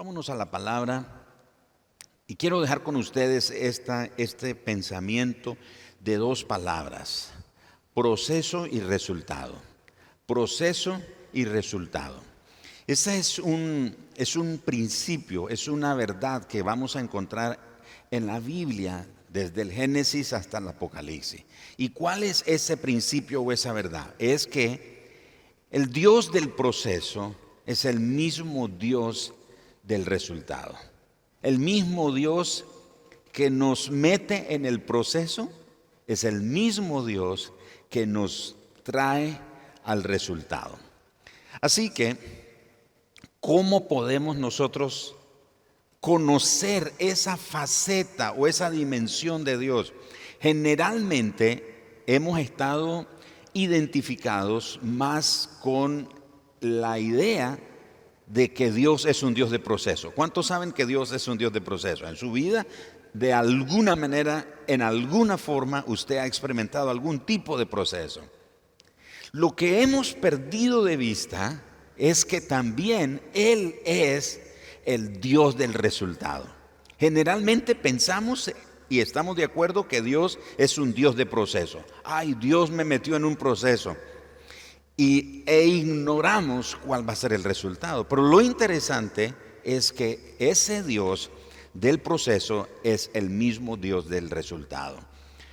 Vámonos a la palabra y quiero dejar con ustedes esta, este pensamiento de dos palabras, proceso y resultado. Proceso y resultado. Ese es un, es un principio, es una verdad que vamos a encontrar en la Biblia desde el Génesis hasta el Apocalipsis. ¿Y cuál es ese principio o esa verdad? Es que el Dios del proceso es el mismo Dios del resultado. El mismo Dios que nos mete en el proceso es el mismo Dios que nos trae al resultado. Así que, ¿cómo podemos nosotros conocer esa faceta o esa dimensión de Dios? Generalmente hemos estado identificados más con la idea de que Dios es un Dios de proceso. ¿Cuántos saben que Dios es un Dios de proceso? En su vida, de alguna manera, en alguna forma, usted ha experimentado algún tipo de proceso. Lo que hemos perdido de vista es que también Él es el Dios del resultado. Generalmente pensamos y estamos de acuerdo que Dios es un Dios de proceso. Ay, Dios me metió en un proceso y, e ignoramos cuál va a ser el resultado. Pero lo interesante es que ese Dios del proceso es el mismo Dios del resultado.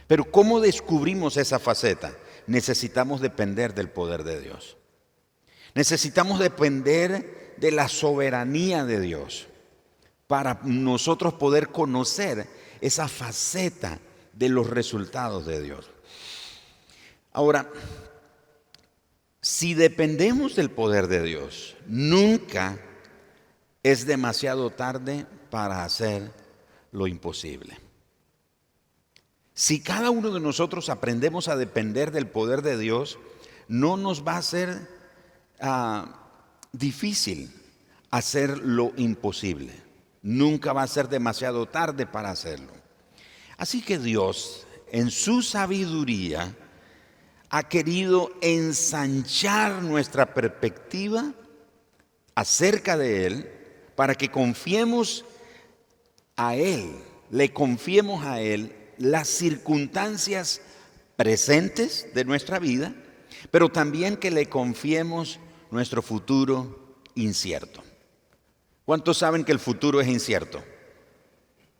Pero ¿cómo descubrimos esa faceta? Necesitamos depender del poder de Dios. Necesitamos depender de la soberanía de Dios para nosotros poder conocer esa faceta de los resultados de Dios. Ahora, si dependemos del poder de Dios, nunca es demasiado tarde para hacer lo imposible. Si cada uno de nosotros aprendemos a depender del poder de Dios, no nos va a ser ah, difícil hacer lo imposible. Nunca va a ser demasiado tarde para hacerlo. Así que Dios, en su sabiduría, ha querido ensanchar nuestra perspectiva acerca de Él para que confiemos a Él, le confiemos a Él las circunstancias presentes de nuestra vida, pero también que le confiemos nuestro futuro incierto. ¿Cuántos saben que el futuro es incierto?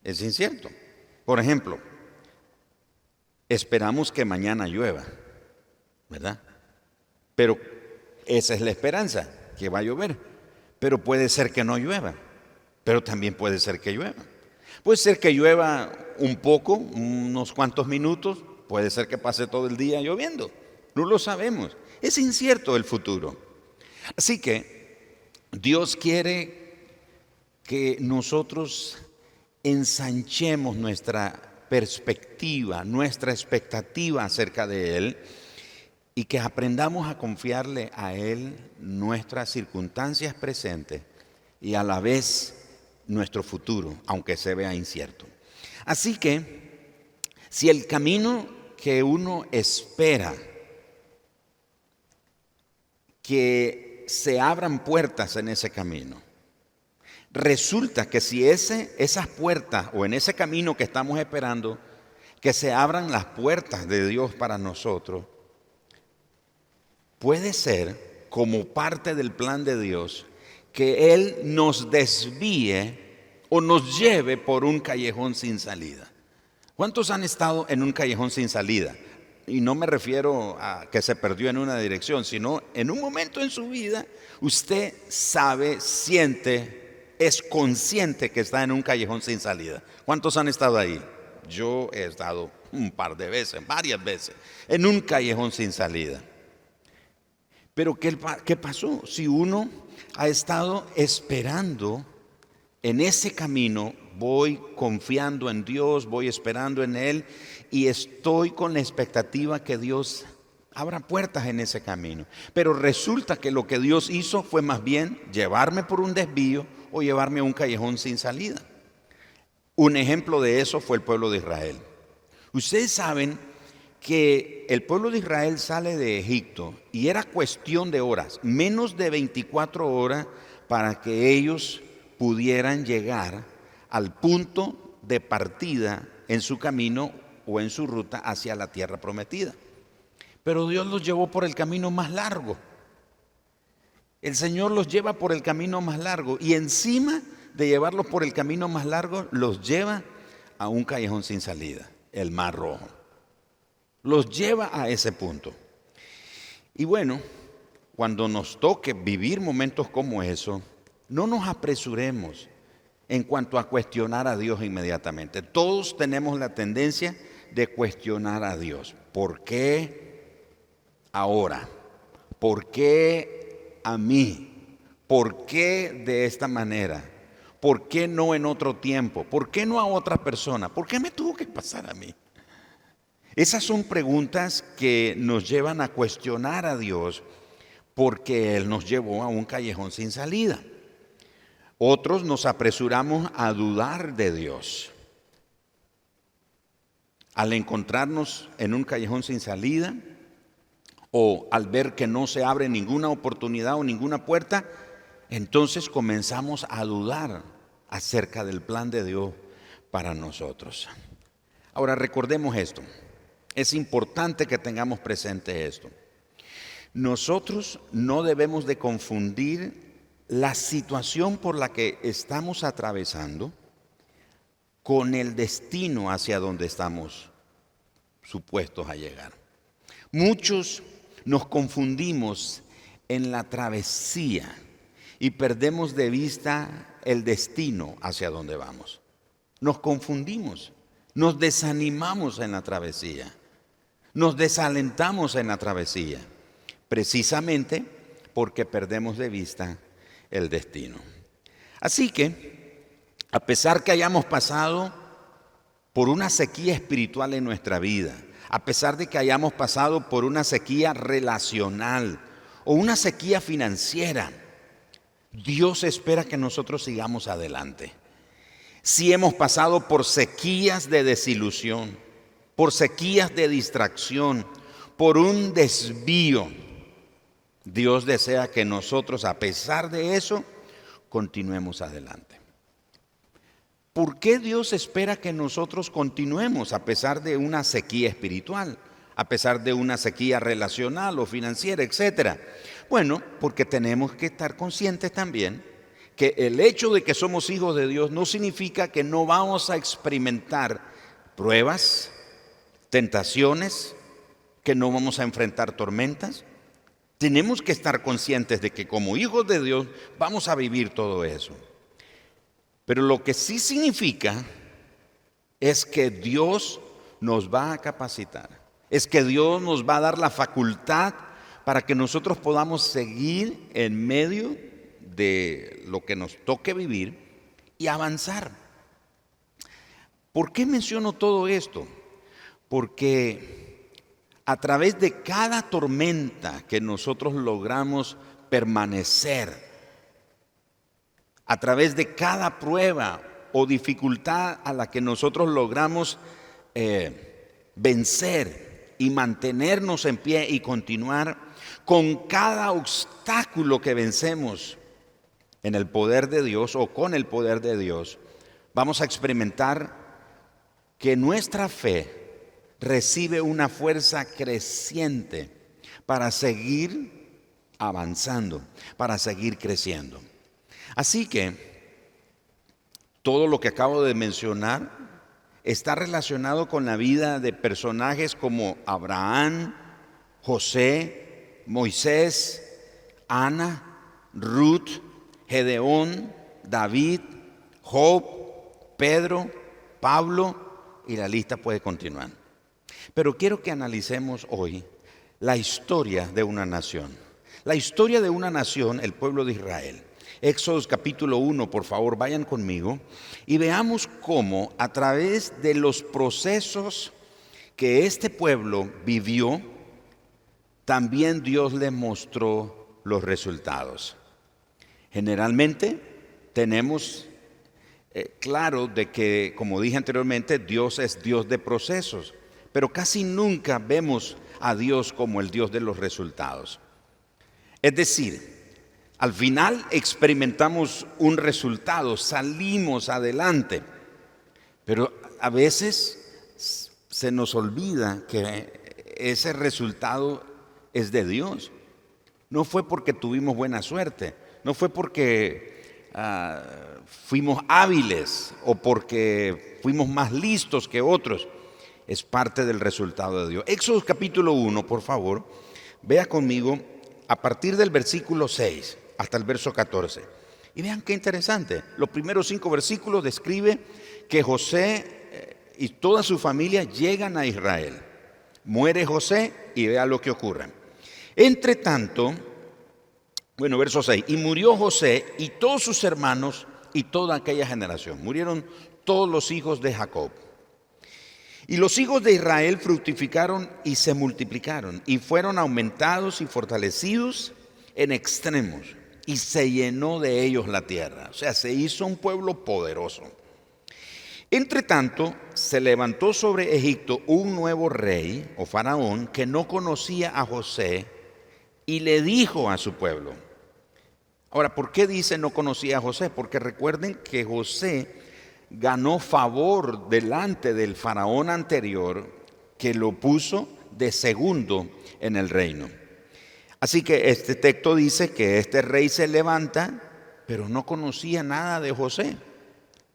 Es incierto. Por ejemplo, esperamos que mañana llueva. ¿Verdad? Pero esa es la esperanza, que va a llover. Pero puede ser que no llueva, pero también puede ser que llueva. Puede ser que llueva un poco, unos cuantos minutos, puede ser que pase todo el día lloviendo. No lo sabemos. Es incierto el futuro. Así que Dios quiere que nosotros ensanchemos nuestra perspectiva, nuestra expectativa acerca de Él y que aprendamos a confiarle a Él nuestras circunstancias presentes y a la vez nuestro futuro, aunque se vea incierto. Así que, si el camino que uno espera que se abran puertas en ese camino, resulta que si esas puertas o en ese camino que estamos esperando, que se abran las puertas de Dios para nosotros, Puede ser como parte del plan de Dios que Él nos desvíe o nos lleve por un callejón sin salida. ¿Cuántos han estado en un callejón sin salida? Y no me refiero a que se perdió en una dirección, sino en un momento en su vida usted sabe, siente, es consciente que está en un callejón sin salida. ¿Cuántos han estado ahí? Yo he estado un par de veces, varias veces, en un callejón sin salida. Pero ¿qué, ¿qué, pasó? Si uno ha estado esperando en ese camino, voy confiando en Dios, voy esperando en Él y estoy con la expectativa que Dios abra puertas en ese camino. Pero resulta que lo que Dios hizo fue más bien llevarme por un desvío o llevarme a un callejón sin salida. Un ejemplo de eso fue el pueblo de Israel. Ustedes saben que el pueblo de Israel sale de Egipto y era cuestión de horas, menos de 24 horas para que ellos pudieran llegar al punto de partida en su camino o en su ruta hacia la tierra prometida. Pero Dios los llevó por el camino más largo. El Señor los lleva por el camino más largo y encima de llevarlos por el camino más largo, los lleva a un callejón sin salida, el Mar Rojo. Los lleva a ese punto. Y bueno, cuando nos toque vivir momentos como eso, no nos apresuremos en cuanto a cuestionar a Dios inmediatamente. Todos tenemos la tendencia de cuestionar a Dios. ¿Por qué ahora? ¿Por qué a mí? ¿Por qué de esta manera? ¿Por qué no en otro tiempo? ¿Por qué no a otra persona? ¿Por qué me tuvo que pasar a mí? Esas son preguntas que nos llevan a cuestionar a Dios porque Él nos llevó a un callejón sin salida. Otros nos apresuramos a dudar de Dios. Al encontrarnos en un callejón sin salida o al ver que no se abre ninguna oportunidad o ninguna puerta, entonces comenzamos a dudar acerca del plan de Dios para nosotros. Ahora recordemos esto. Es importante que tengamos presente esto. Nosotros no debemos de confundir la situación por la que estamos atravesando con el destino hacia donde estamos supuestos a llegar. Muchos nos confundimos en la travesía y perdemos de vista el destino hacia donde vamos. Nos confundimos, nos desanimamos en la travesía, nos desalentamos en la travesía, precisamente porque perdemos de vista el destino. Así que, a pesar que hayamos pasado por una sequía espiritual en nuestra vida, a pesar de que hayamos pasado por una sequía relacional o una sequía financiera, Dios espera que nosotros sigamos adelante. Si hemos pasado por sequías de desilusión, por sequías de distracción, por un desvío, Dios desea que nosotros, a pesar de eso, continuemos adelante. ¿Por qué Dios espera que nosotros continuemos a pesar de una sequía espiritual, a pesar de una sequía relacional o financiera, etcétera? Bueno, porque tenemos que estar conscientes también que el hecho de que somos hijos de Dios no significa que no vamos a experimentar pruebas, tentaciones, que no vamos a enfrentar tormentas, tenemos que estar conscientes de que como hijos de Dios vamos a vivir todo eso. Pero lo que sí significa es que Dios nos va a capacitar, es que Dios nos va a dar la facultad para que nosotros podamos seguir en medio de lo que nos toque vivir y avanzar. ¿Por qué menciono todo esto? Porque a través de cada tormenta que nosotros logramos permanecer, a través de cada prueba o dificultad a la que nosotros logramos eh, vencer y mantenernos en pie y continuar, con cada obstáculo que vencemos en el poder de Dios o con el poder de Dios, vamos a experimentar que nuestra fe recibe una fuerza creciente para seguir avanzando, para seguir creciendo. Así que todo lo que acabo de mencionar está relacionado con la vida de personajes como Abraham, José, Moisés, Ana, Ruth, Gedeón, David, Job, Pedro, Pablo y la lista puede continuar. Pero quiero que analicemos hoy la historia de una nación. La historia de una nación, el pueblo de Israel. Éxodo capítulo 1, por favor, vayan conmigo y veamos cómo a través de los procesos que este pueblo vivió, también Dios le mostró los resultados. Generalmente tenemos eh, claro de que, como dije anteriormente, Dios es Dios de procesos pero casi nunca vemos a Dios como el Dios de los resultados. Es decir, Al final experimentamos un resultado, salimos adelante, pero a veces se nos olvida que ese resultado es de Dios. No fue porque tuvimos buena suerte, no fue porque ah, fuimos hábiles o porque fuimos más listos que otros. Es parte del resultado de Dios. Éxodo capítulo 1, por favor, vea conmigo a partir del versículo 6 hasta el verso 14. Y vean qué interesante. Los primeros cinco versículos describe que José eh, y toda su familia llegan a Israel. Muere José y vea lo que ocurre. Entre tanto, bueno, verso 6, y murió José y todos sus hermanos y toda aquella generación. Murieron todos los hijos de Jacob. Y los hijos de Israel fructificaron y se multiplicaron y fueron aumentados y fortalecidos en extremos y se llenó de ellos la tierra. O sea, se hizo un pueblo poderoso. Entre tanto, se levantó sobre Egipto un nuevo rey o faraón que no conocía a José y le dijo a su pueblo. Ahora, ¿por qué dice no conocía a José? Porque recuerden que José ganó favor delante del faraón anterior que lo puso de segundo en el reino. Así que este texto dice que este rey se levanta, pero no conocía nada de José.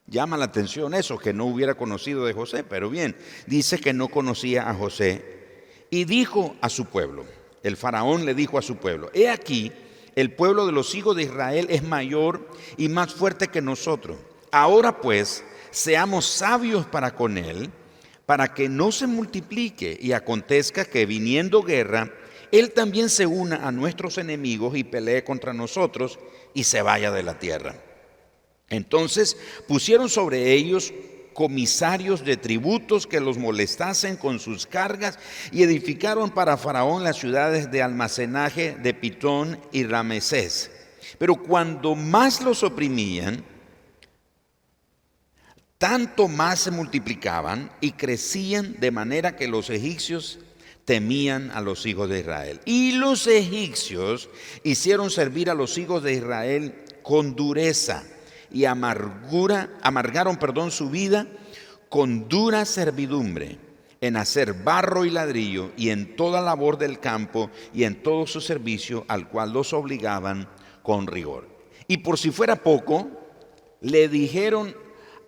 Llama la atención eso, que no hubiera conocido de José, pero bien, dice que no conocía a José y dijo a su pueblo, el faraón le dijo a su pueblo, he aquí, el pueblo de los hijos de Israel es mayor y más fuerte que nosotros. Ahora pues, seamos sabios para con él, para que no se multiplique y acontezca que viniendo guerra, él también se una a nuestros enemigos y pelee contra nosotros y se vaya de la tierra. Entonces pusieron sobre ellos comisarios de tributos que los molestasen con sus cargas y edificaron para Faraón las ciudades de almacenaje de Pitón y Ramesés. Pero cuando más los oprimían, tanto más se multiplicaban y crecían de manera que los egipcios temían a los hijos de Israel. Y los egipcios hicieron servir a los hijos de Israel con dureza y amargura, amargaron, perdón, su vida con dura servidumbre en hacer barro y ladrillo y en toda labor del campo y en todo su servicio al cual los obligaban con rigor. Y por si fuera poco, le dijeron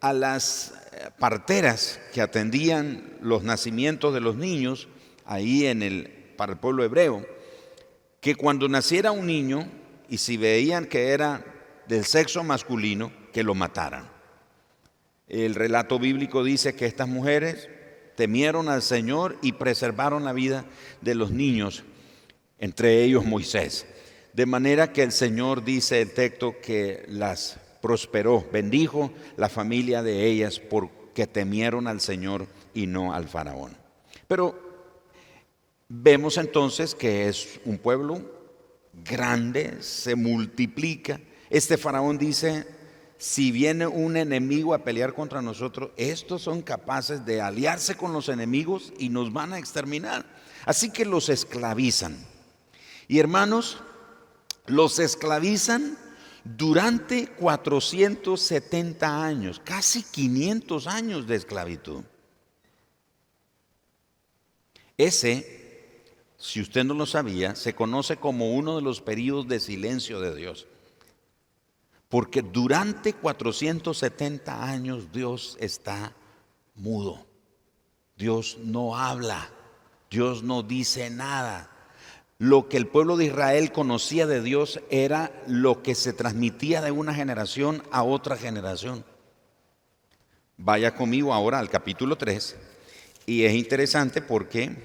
a las eh, parteras que atendían los nacimientos de los niños ahí en el para el pueblo hebreo que cuando naciera un niño y si veían que era del sexo masculino que lo mataran. El relato bíblico dice que estas mujeres temieron al Señor y preservaron la vida de los niños, entre ellos Moisés. De manera que el Señor dice el texto que las prosperó, bendijo la familia de ellas porque temieron al Señor y no al faraón. Pero vemos entonces que es un pueblo grande, se multiplica, este faraón dice, si viene un enemigo a pelear contra nosotros, estos son capaces de aliarse con los enemigos y nos van a exterminar. Así que los esclavizan. Y hermanos, los esclavizan durante 470 años, casi 500 años de esclavitud. Ese, si usted no lo sabía, se conoce como uno de los periodos de silencio de Dios. Porque durante 470 años Dios está mudo. Dios no habla. Dios no dice nada. Lo que el pueblo de Israel conocía de Dios era lo que se transmitía de una generación a otra generación. Vaya conmigo ahora al capítulo 3. Y es interesante porque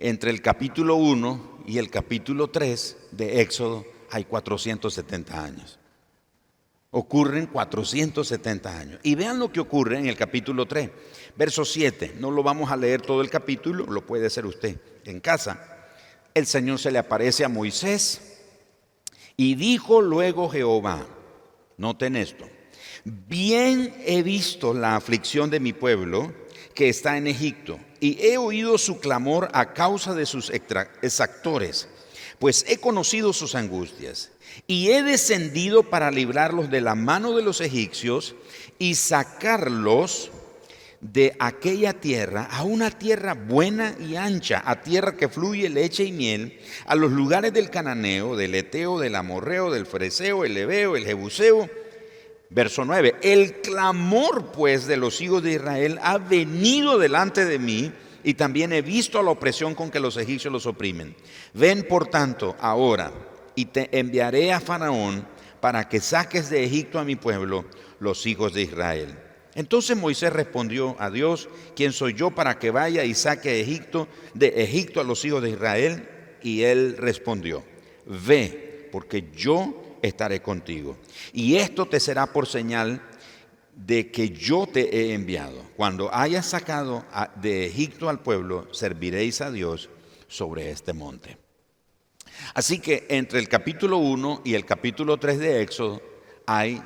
entre el capítulo 1 y el capítulo 3 de Éxodo hay 470 años ocurren 470 años. Y vean lo que ocurre en el capítulo 3, verso 7. No lo vamos a leer todo el capítulo, lo puede hacer usted en casa. El Señor se le aparece a Moisés y dijo luego Jehová, noten esto, bien he visto la aflicción de mi pueblo que está en Egipto y he oído su clamor a causa de sus exactores pues he conocido sus angustias y he descendido para librarlos de la mano de los egipcios y sacarlos de aquella tierra a una tierra buena y ancha, a tierra que fluye leche y miel, a los lugares del cananeo, del eteo, del amorreo, del freseo, el ebeo, el jebuseo. Verso 9, el clamor pues de los hijos de Israel ha venido delante de mí y también he visto la opresión con que los egipcios los oprimen. Ven por tanto ahora y te enviaré a Faraón para que saques de Egipto a mi pueblo, los hijos de Israel. Entonces Moisés respondió a Dios, ¿quién soy yo para que vaya y saque de Egipto, de Egipto a los hijos de Israel? Y él respondió, ve, porque yo estaré contigo. Y esto te será por señal de que yo te he enviado. Cuando hayas sacado de Egipto al pueblo, serviréis a Dios sobre este monte. Así que entre el capítulo 1 y el capítulo 3 de Éxodo hay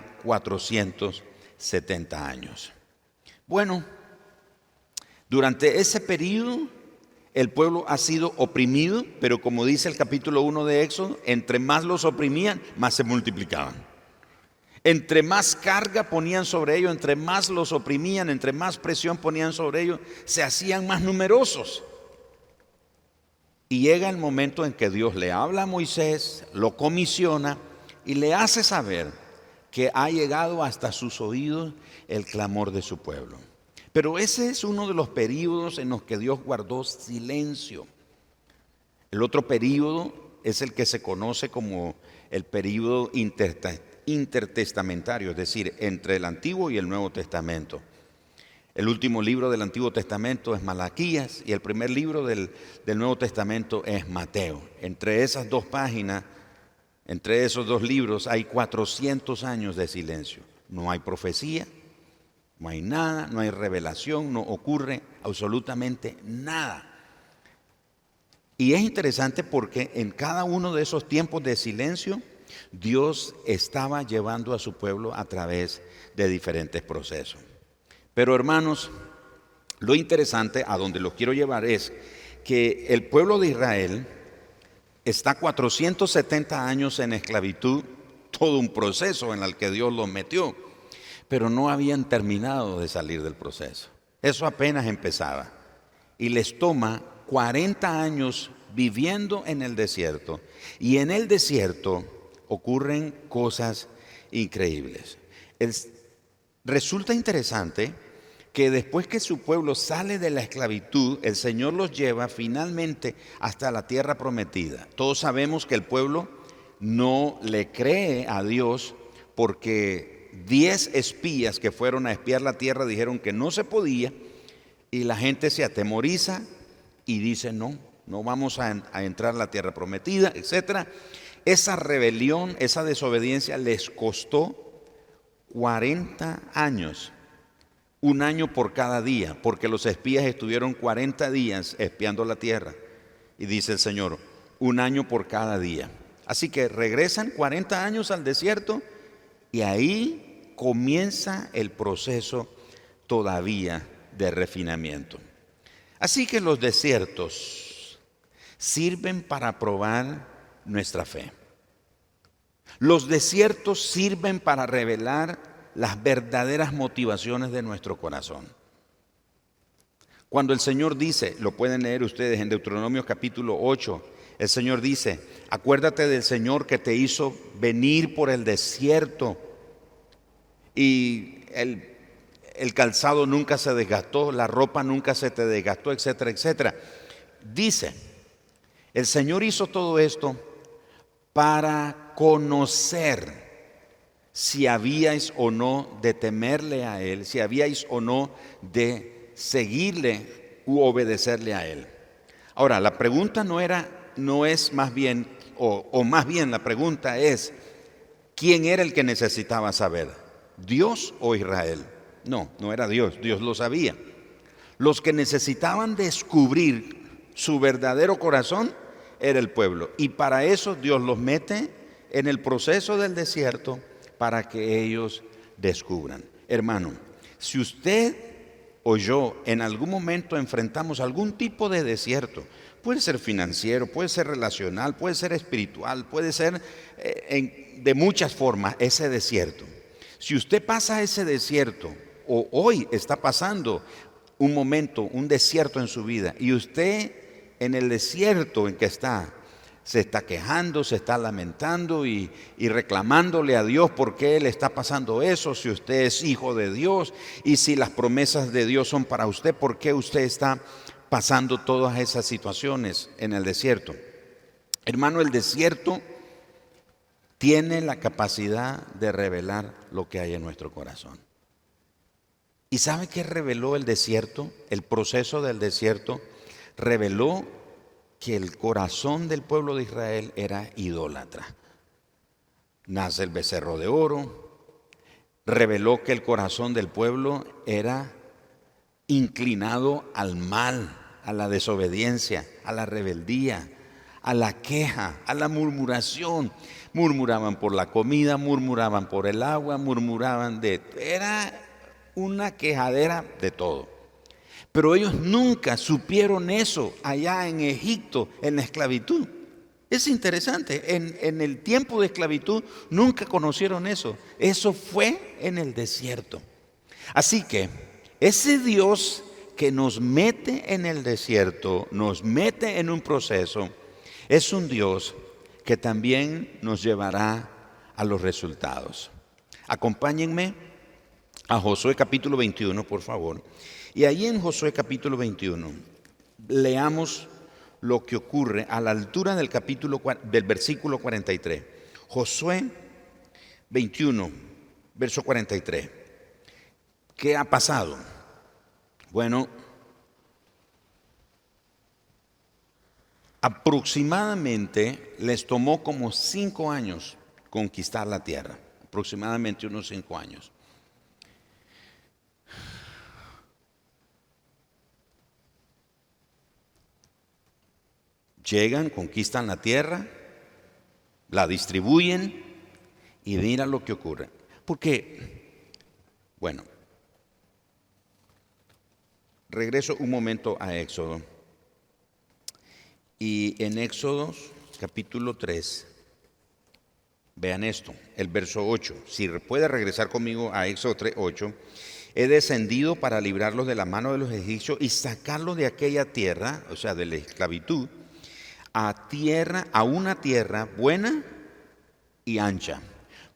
470 años. Bueno, durante ese periodo el pueblo ha sido oprimido, pero como dice el capítulo 1 de Éxodo, entre más los oprimían, más se multiplicaban. Entre más carga ponían sobre ellos, entre más los oprimían, entre más presión ponían sobre ellos, se hacían más numerosos. Y llega el momento en que Dios le habla a Moisés, lo comisiona y le hace saber que ha llegado hasta sus oídos el clamor de su pueblo. Pero ese es uno de los periodos en los que Dios guardó silencio. El otro periodo es el que se conoce como el periodo intertestamentario, es decir, entre el Antiguo y el Nuevo Testamento. El último libro del Antiguo Testamento es Malaquías y el primer libro del, Nuevo Testamento es Mateo. Entre esas dos páginas, entre esos dos libros hay 400 años de silencio. No hay profecía, no hay nada, no hay revelación, no ocurre absolutamente nada. Y es interesante porque en cada uno de esos tiempos de silencio, Dios estaba llevando a su pueblo a través de diferentes procesos. Pero hermanos, lo interesante a donde lo quiero llevar es que el pueblo de Israel está 470 años en esclavitud, todo un proceso en el que Dios los metió, pero no habían terminado de salir del proceso. Eso apenas empezaba. Y les toma 40 años viviendo en el desierto. Y en el desierto ocurren cosas increíbles. resulta interesante que después que su pueblo sale de la esclavitud, el Señor los lleva finalmente hasta la tierra prometida. Todos sabemos que el pueblo no le cree a Dios porque diez espías que fueron a espiar la tierra dijeron que no se podía y la gente se atemoriza y dice no, no vamos a, entrar a la tierra prometida, etc. Esa rebelión, esa desobediencia les costó 40 años un año por cada día, porque los espías estuvieron 40 días espiando la tierra. Y dice el Señor, un año por cada día. Así que regresan 40 años al desierto y ahí comienza el proceso todavía de refinamiento. Así que los desiertos sirven para probar nuestra fe. Los desiertos sirven para revelar las verdaderas motivaciones de nuestro corazón. Cuando el Señor dice, lo pueden leer ustedes en Deuteronomio capítulo 8, el Señor dice, acuérdate del Señor que te hizo venir por el desierto y el, el calzado nunca se desgastó, la ropa nunca se te desgastó, etcétera, etcétera. Dice, el Señor hizo todo esto para conocer si habíais o no de temerle a Él, si habíais o no de seguirle u obedecerle a Él. Ahora, la pregunta no era, no es más bien, o, o más bien la pregunta es, ¿quién era el que necesitaba saber? ¿Dios o Israel? No, no era Dios, Dios lo sabía. Los que necesitaban descubrir su verdadero corazón era el pueblo. Y para eso Dios los mete en el proceso del desierto para que ellos descubran. Hermano, si usted o yo en algún momento enfrentamos algún tipo de desierto, puede ser financiero, puede ser relacional, puede ser espiritual, puede ser eh, de muchas formas ese desierto. Si usted pasa ese desierto o hoy está pasando un momento, un desierto en su vida y usted en el desierto en que está, se está quejando, se está lamentando y, reclamándole a Dios por qué le está pasando eso, si usted es hijo de Dios y si las promesas de Dios son para usted, por qué usted está pasando todas esas situaciones en el desierto. Hermano, el desierto tiene la capacidad de revelar lo que hay en nuestro corazón. ¿Y sabe qué reveló el desierto? El proceso del desierto reveló que el corazón del pueblo de Israel era idólatra. Nace el becerro de oro, reveló que el corazón del pueblo era inclinado al mal, a la desobediencia, a la rebeldía, a la queja, a la murmuración. Murmuraban por la comida, murmuraban por el agua, murmuraban de... Era una quejadera de todo. Pero ellos nunca supieron eso allá en Egipto, en la esclavitud. Es interesante, en, en, el tiempo de esclavitud nunca conocieron eso. Eso fue en el desierto. Así que ese Dios que nos mete en el desierto, nos mete en un proceso, es un Dios que también nos llevará a los resultados. Acompáñenme a Josué capítulo 21, por favor. Y ahí en Josué capítulo 21, leamos lo que ocurre a la altura del capítulo del versículo 43. Josué 21, verso 43. ¿Qué ha pasado? Bueno, aproximadamente les tomó como cinco años conquistar la tierra, aproximadamente unos cinco años. Llegan, conquistan la tierra, la distribuyen y mira lo que ocurre. Porque, bueno, regreso un momento a Éxodo. Y en Éxodo capítulo 3, vean esto, el verso 8. Si puede regresar conmigo a Éxodo 3, 8. He descendido para librarlos de la mano de los egipcios y sacarlos de aquella tierra, o sea, de la esclavitud a tierra, a una tierra buena y ancha.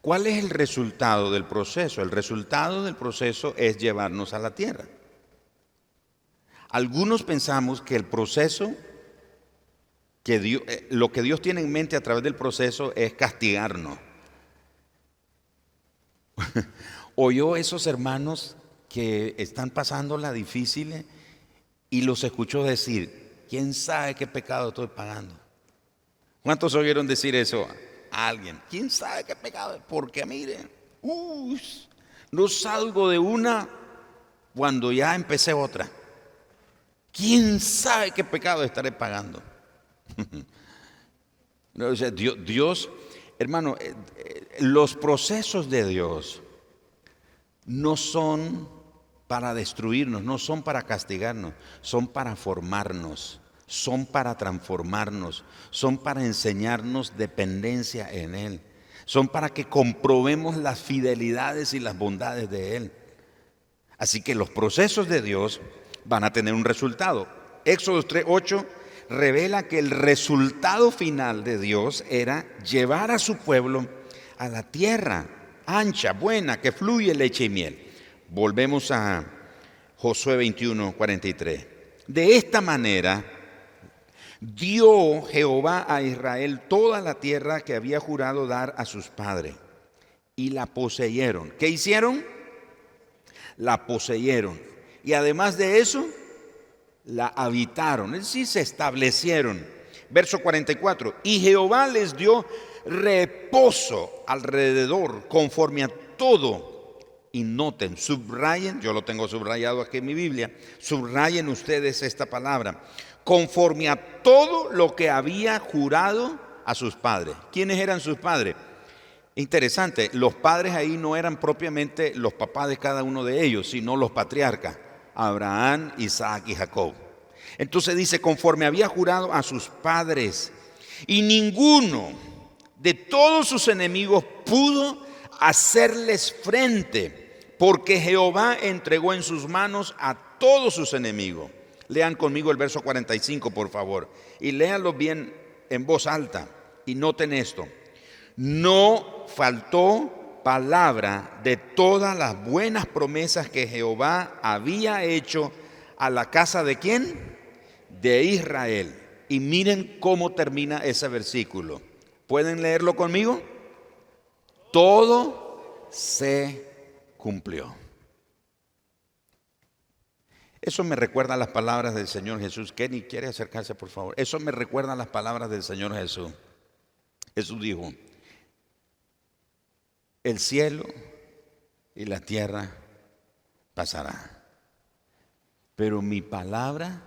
¿Cuál es el resultado del proceso? El resultado del proceso es llevarnos a la tierra. Algunos pensamos que el proceso, que Dios, eh, lo que Dios tiene en mente a través del proceso es castigarnos. Oyó esos hermanos que están pasando la difícil y los escuchó decir, ¿Quién sabe qué pecado estoy pagando? ¿Cuántos oyeron decir eso a alguien? ¿Quién sabe qué pecado? Porque miren, no salgo de una cuando ya empecé otra. ¿Quién sabe qué pecado estaré pagando? Dios, hermano, eh, eh, los procesos de Dios no son para destruirnos, no son para castigarnos, son para formarnos, son para transformarnos, son para enseñarnos dependencia en Él, son para que comprobemos las fidelidades y las bondades de Él. Así que los procesos de Dios van a tener un resultado. Éxodo 3:8 revela que el resultado final de Dios era llevar a su pueblo a la tierra ancha, buena, que fluye leche y miel. Volvemos a Josué 21, 43. De esta manera dio Jehová a Israel toda la tierra que había jurado dar a sus padres y la poseyeron. ¿Qué hicieron? La poseyeron. Y además de eso, la habitaron, es decir, se establecieron. Verso 44, y Jehová les dio reposo alrededor conforme a todo y noten, subrayen, yo lo tengo subrayado aquí en mi Biblia, subrayen ustedes esta palabra, conforme a todo lo que había jurado a sus padres. ¿Quiénes eran sus padres? Interesante, los padres ahí no eran propiamente los papás de cada uno de ellos, sino los patriarcas. Abraham, Isaac y Jacob. Entonces dice, conforme había jurado a sus padres, y ninguno de todos sus enemigos pudo hacerles frente, porque Jehová entregó en sus manos a todos sus enemigos. Lean conmigo el verso 45, por favor, y léanlo bien en voz alta, y noten esto. No faltó palabra de todas las buenas promesas que Jehová había hecho a la casa de quién? De Israel. Y miren cómo termina ese versículo. ¿Pueden leerlo conmigo? Todo se cumplió. Eso me recuerda a las palabras del Señor Jesús. Kenny, quiere acercarse, por favor. Eso me recuerda a las palabras del Señor Jesús. Jesús dijo, el cielo y la tierra pasará, pero mi palabra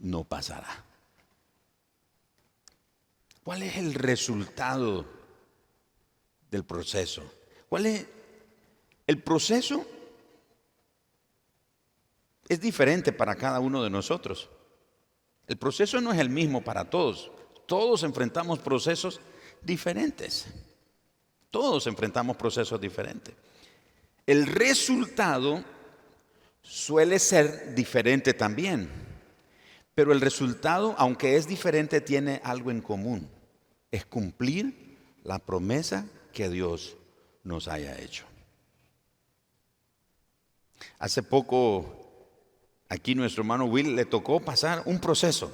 no pasará. ¿Cuál es el resultado del proceso? ¿Cuál es el proceso? Es diferente para cada uno de nosotros. El proceso no es el mismo para todos. Todos enfrentamos procesos diferentes. Todos enfrentamos procesos diferentes. El resultado suele ser diferente también, pero el resultado, aunque es diferente, tiene algo en común. Es cumplir la promesa que Dios nos haya hecho. Hace poco, aquí nuestro hermano Will le tocó pasar un proceso.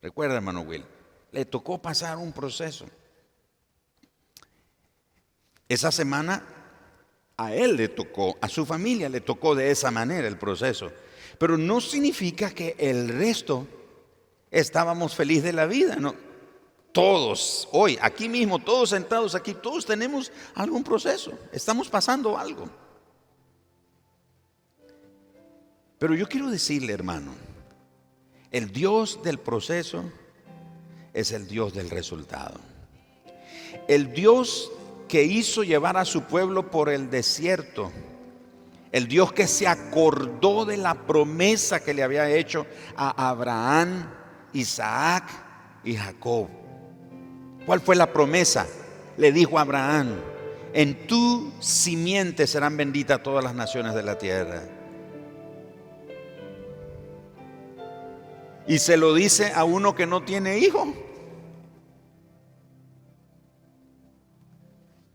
Recuerda, hermano Will, le tocó pasar un proceso. Esa semana a él le tocó, a su familia le tocó de esa manera el proceso. Pero no significa que el resto estábamos felices de la vida, no. Todos, hoy, aquí mismo, todos sentados aquí, todos tenemos algún proceso, estamos pasando algo. Pero yo quiero decirle, hermano, el Dios del proceso es el Dios del resultado. El Dios que hizo llevar a su pueblo por el desierto. El Dios que se acordó de la promesa que le había hecho a Abraham, Isaac y Jacob. ¿Cuál fue la promesa? Le dijo a Abraham, en tu simiente serán benditas todas las naciones de la tierra. Y se lo dice a uno que no tiene hijo.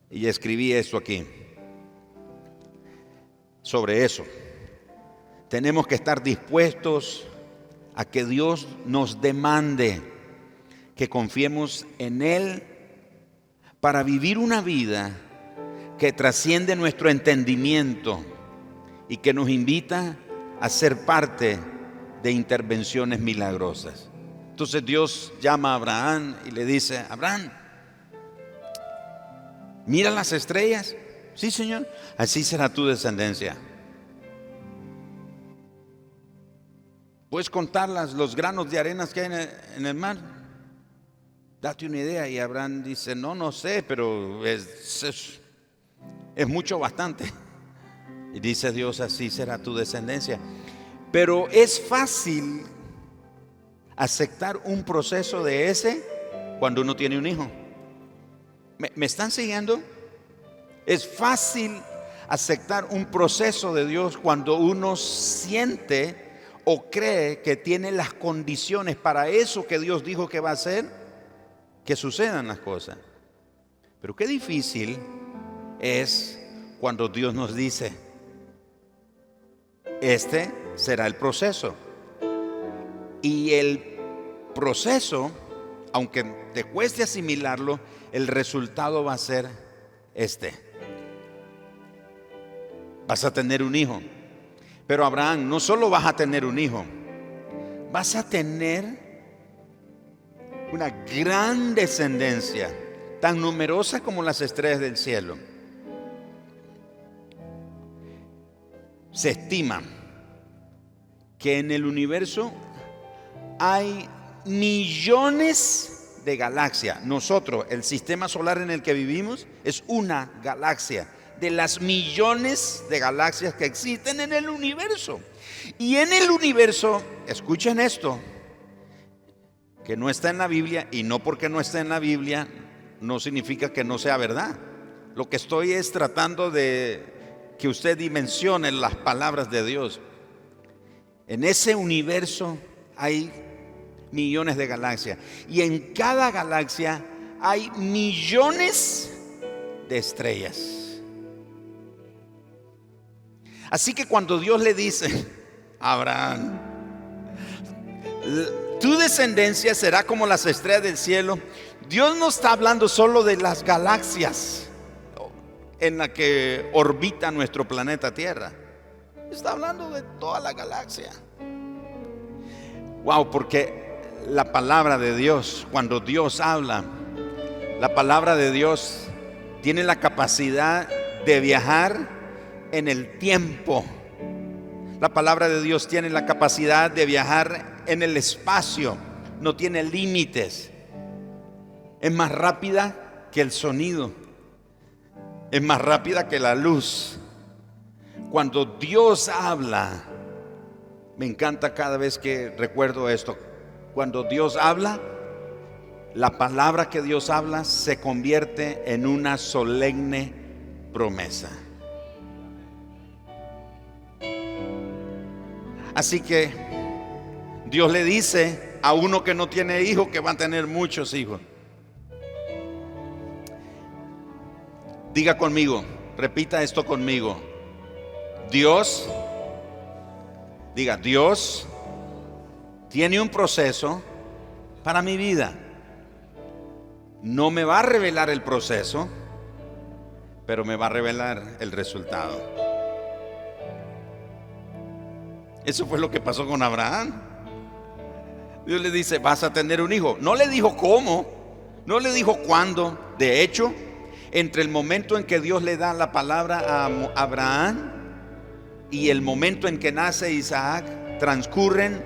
Y escribí esto aquí. Sobre eso. Tenemos que estar dispuestos a que Dios nos demande que confiemos en Él para vivir una vida que trasciende nuestro entendimiento y que nos invita a ser parte de intervenciones milagrosas. Entonces Dios llama a Abraham y le dice, Abraham, mira las estrellas. Sí, Señor, así será tu descendencia. Puedes contar los granos de arenas que hay en el, mar. Date una idea. Y Abraham dice, no, no sé, pero es, es, es mucho bastante. Y dice Dios, así será tu descendencia. Pero es fácil aceptar un proceso de ese cuando uno tiene un hijo. ¿Me, están siguiendo? Es fácil aceptar un proceso de Dios cuando uno siente o cree que tiene las condiciones para eso que Dios dijo que va a hacer, que sucedan las cosas. Pero qué difícil es cuando Dios nos dice, este será el proceso. Y el proceso, aunque te cueste asimilarlo, el resultado va a ser este. Vas a tener un hijo. Pero Abraham, no solo vas a tener un hijo, vas a tener una gran descendencia, tan numerosa como las estrellas del cielo. Se estima que en el universo hay millones de galaxia. Nosotros, el sistema solar en el que vivimos, es una galaxia de las millones de galaxias que existen en el universo. Y en el universo, escuchen esto, que no está en la Biblia y no porque no está en la Biblia no significa que no sea verdad. Lo que estoy es tratando de que usted dimensione las palabras de Dios. En ese universo hay millones de galaxias y en cada galaxia hay millones de estrellas. Así que cuando Dios le dice, Abraham, tu descendencia será como las estrellas del cielo, Dios no está hablando solo de las galaxias en la que orbita nuestro planeta Tierra. Está hablando de toda la galaxia. Wow, porque la palabra de Dios, cuando Dios habla, la palabra de Dios tiene la capacidad de viajar en el tiempo. La palabra de Dios tiene la capacidad de viajar en el espacio, no tiene límites. Es más rápida que el sonido, es más rápida que la luz. Cuando Dios habla, me encanta cada vez que recuerdo esto, cuando Dios habla, la palabra que Dios habla se convierte en una solemne promesa. Así que Dios le dice a uno que no tiene hijos que va a tener muchos hijos. Diga conmigo, repita esto conmigo. Dios, diga, Dios tiene un proceso para mi vida. No me va a revelar el proceso, pero me va a revelar el resultado. Eso fue lo que pasó con Abraham. Dios le dice, vas a tener un hijo. No le dijo cómo, no le dijo cuándo. De hecho, entre el momento en que Dios le da la palabra a Abraham y el momento en que nace Isaac, transcurren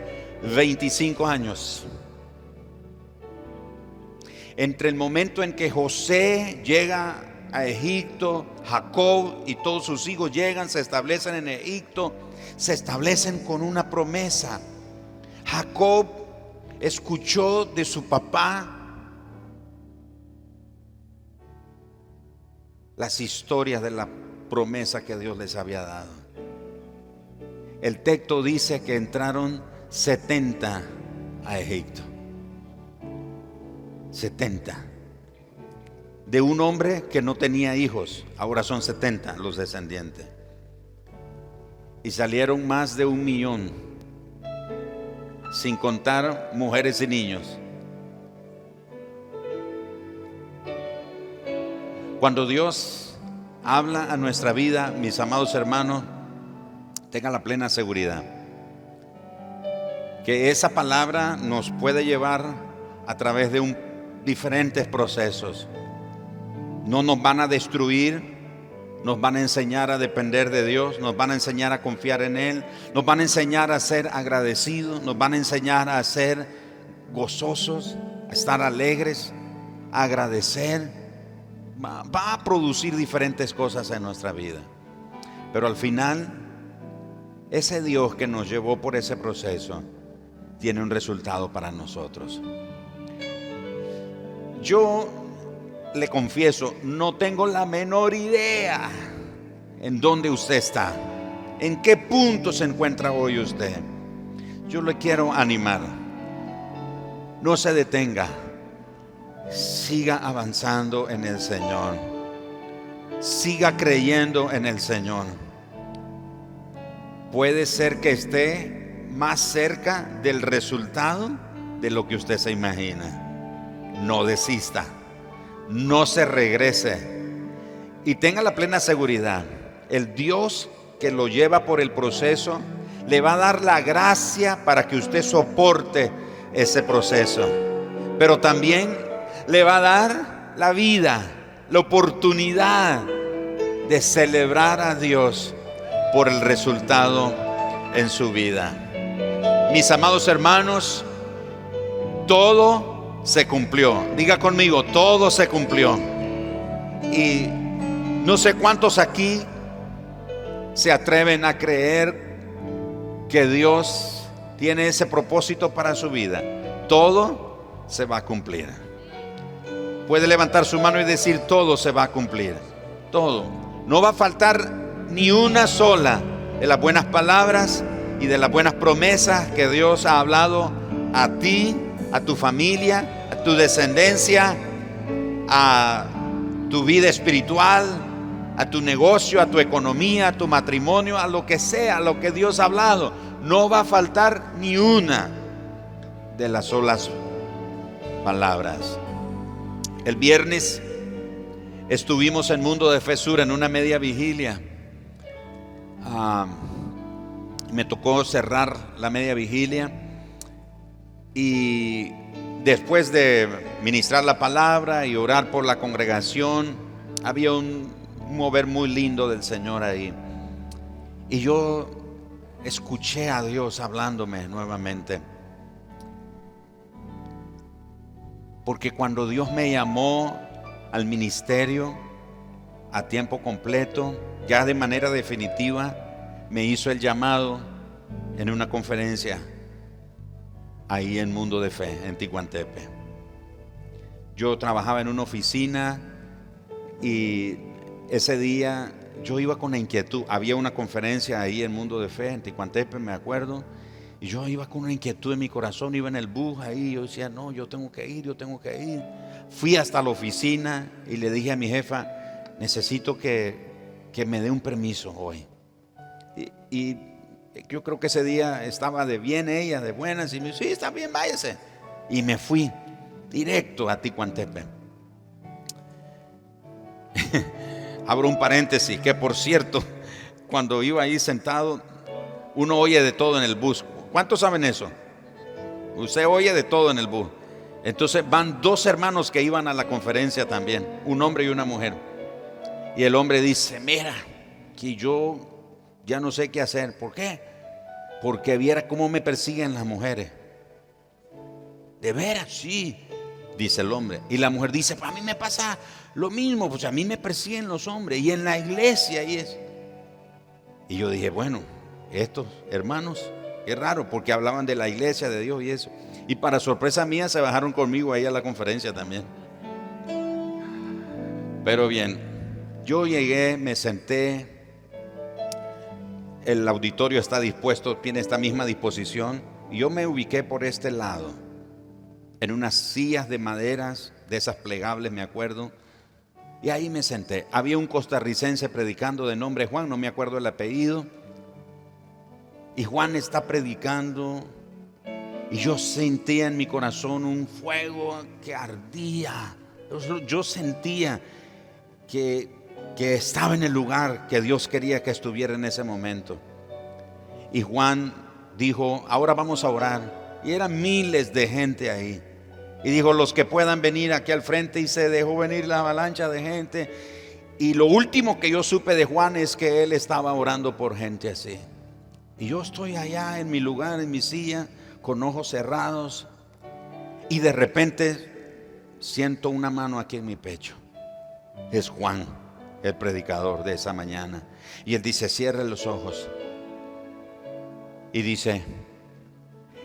25 años. Entre el momento en que José llega a Egipto, Jacob y todos sus hijos llegan, se establecen en Egipto, se establecen con una promesa. Jacob escuchó de su papá las historias de la promesa que Dios les había dado. El texto dice que entraron 70 a Egipto. 70. De un hombre que no tenía hijos, ahora son 70 los descendientes y salieron más de un millón, sin contar mujeres y niños. Cuando Dios habla a nuestra vida, mis amados hermanos, tengan la plena seguridad que esa palabra nos puede llevar a través de diferentes procesos. No nos van a destruir, nos van a enseñar a depender de Dios, nos van a enseñar a confiar en Él, nos van a enseñar a ser agradecidos, nos van a enseñar a ser gozosos, a estar alegres, a agradecer. Va a producir diferentes cosas en nuestra vida. Pero al final, ese Dios que nos llevó por ese proceso tiene un resultado para nosotros. Yo le confieso, no tengo la menor idea en dónde usted está, en qué punto se encuentra hoy usted. Yo le quiero animar. No se detenga. Siga avanzando en el Señor. Siga creyendo en el Señor. Puede ser que esté más cerca del resultado de lo que usted se imagina. No desista no se regrese. Y tenga la plena seguridad, el Dios que lo lleva por el proceso le va a dar la gracia para que usted soporte ese proceso. Pero también le va a dar la vida, la oportunidad de celebrar a Dios por el resultado en su vida. Mis amados hermanos, todo se cumplió. Diga conmigo, todo se cumplió. Y No sé cuántos aquí se atreven a creer que Dios tiene ese propósito para su vida. Todo se va a cumplir. Puede levantar su mano y decir, todo se va a cumplir. Todo. No va a faltar ni una sola de las buenas palabras y de las buenas promesas que Dios ha hablado a ti, a tu familia, a tu descendencia, a tu vida espiritual, a tu negocio, a tu economía, a tu matrimonio, a lo que sea, a lo que Dios ha hablado. No va a faltar ni una de las solas palabras. El viernes estuvimos en Mundo de Fesura en una media vigilia. Ah, me tocó cerrar la media vigilia y después de ministrar la palabra y orar por la congregación, había un mover muy lindo del Señor ahí. Y yo escuché a Dios hablándome nuevamente. Porque cuando Dios me llamó al ministerio a tiempo completo, ya de manera definitiva, me hizo el llamado en una conferencia ahí en Mundo de Fe, en Ticuantepe. Yo trabajaba en una oficina y ese día yo iba con la inquietud. Había una conferencia ahí en Mundo de Fe, en Ticuantepe, me acuerdo. Y yo iba con una inquietud en mi corazón, iba en el bus ahí. Yo decía, no, yo tengo que ir, yo tengo que ir. Fui hasta la oficina y le dije a mi jefa, necesito que, que me dé un permiso hoy. y yo creo que ese día estaba de bien ella, de buenas, y me dijo, sí, está bien, váyase. Y me fui directo a Ticuantepe. Abro un paréntesis, que por cierto, cuando iba ahí sentado, uno oye de todo en el bus. ¿Cuántos saben eso? Usted oye de todo en el bus. Entonces van dos hermanos que iban a la conferencia también, un hombre y una mujer. Y el hombre dice, mira, que yo ya no sé qué hacer. ¿Por qué? Porque viera cómo me persiguen las mujeres. De veras, sí, dice el hombre. Y la mujer dice, pues a mí me pasa lo mismo, pues a mí me persiguen los hombres. Y en la iglesia y es. Y yo dije, bueno, estos hermanos, qué raro, porque hablaban de la iglesia, de Dios y eso. Y para sorpresa mía se bajaron conmigo ahí a la conferencia también. Pero bien, yo llegué, me senté, el auditorio está dispuesto, tiene esta misma disposición. Y yo me ubiqué por este lado, en unas sillas de maderas, de esas plegables, me acuerdo. Y ahí me senté. Había un costarricense predicando de nombre Juan, no me acuerdo el apellido. Y Juan está predicando. Y yo sentía en mi corazón un fuego que ardía. Yo sentía que que estaba en el lugar que Dios quería que estuviera en ese momento. Y Juan dijo, ahora vamos a orar. Y eran miles de gente ahí. Y dijo, los que puedan venir aquí al frente y se dejó venir la avalancha de gente. Y lo último que yo supe de Juan es que él estaba orando por gente así. Y yo estoy allá en mi lugar, en mi silla, con ojos cerrados. Y de repente siento una mano aquí en mi pecho. Es Juan el predicador de esa mañana. Y él dice, cierre los ojos. Y dice,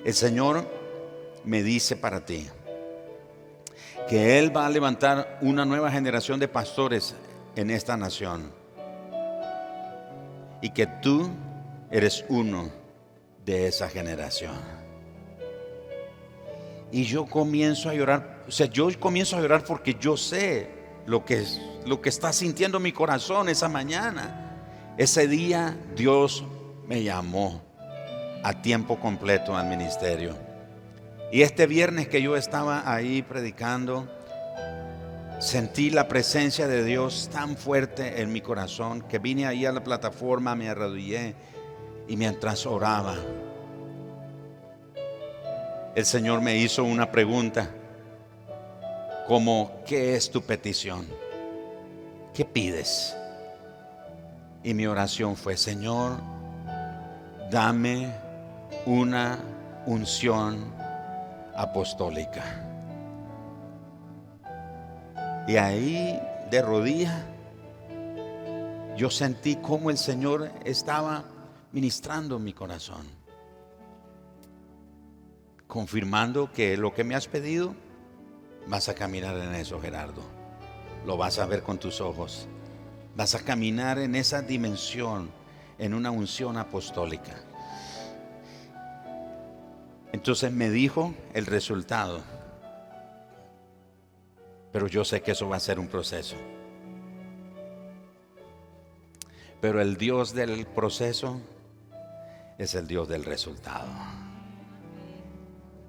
el Señor me dice para ti que Él va a levantar una nueva generación de pastores en esta nación. Y que tú eres uno de esa generación. Y yo comienzo a llorar, o sea, yo comienzo a llorar porque yo sé lo que, lo que está sintiendo mi corazón esa mañana. Ese día Dios me llamó a tiempo completo al ministerio. Y este viernes que yo estaba ahí predicando, sentí la presencia de Dios tan fuerte en mi corazón que vine ahí a la plataforma, me arrodillé y mientras oraba, el Señor me hizo una pregunta como, ¿qué es tu petición? ¿Qué pides? Y mi oración fue, Señor, dame una unción apostólica. Y ahí de rodillas yo sentí cómo el Señor estaba ministrando mi corazón, confirmando que lo que me has pedido, vas a caminar en eso, Gerardo. Lo vas a ver con tus ojos. Vas a caminar en esa dimensión, en una unción apostólica. Entonces me dijo el resultado. Pero yo sé que eso va a ser un proceso. Pero el Dios del proceso es el Dios del resultado.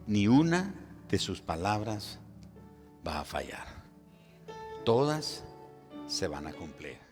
Ni una de sus palabras va a fallar. Todas se van a cumplir.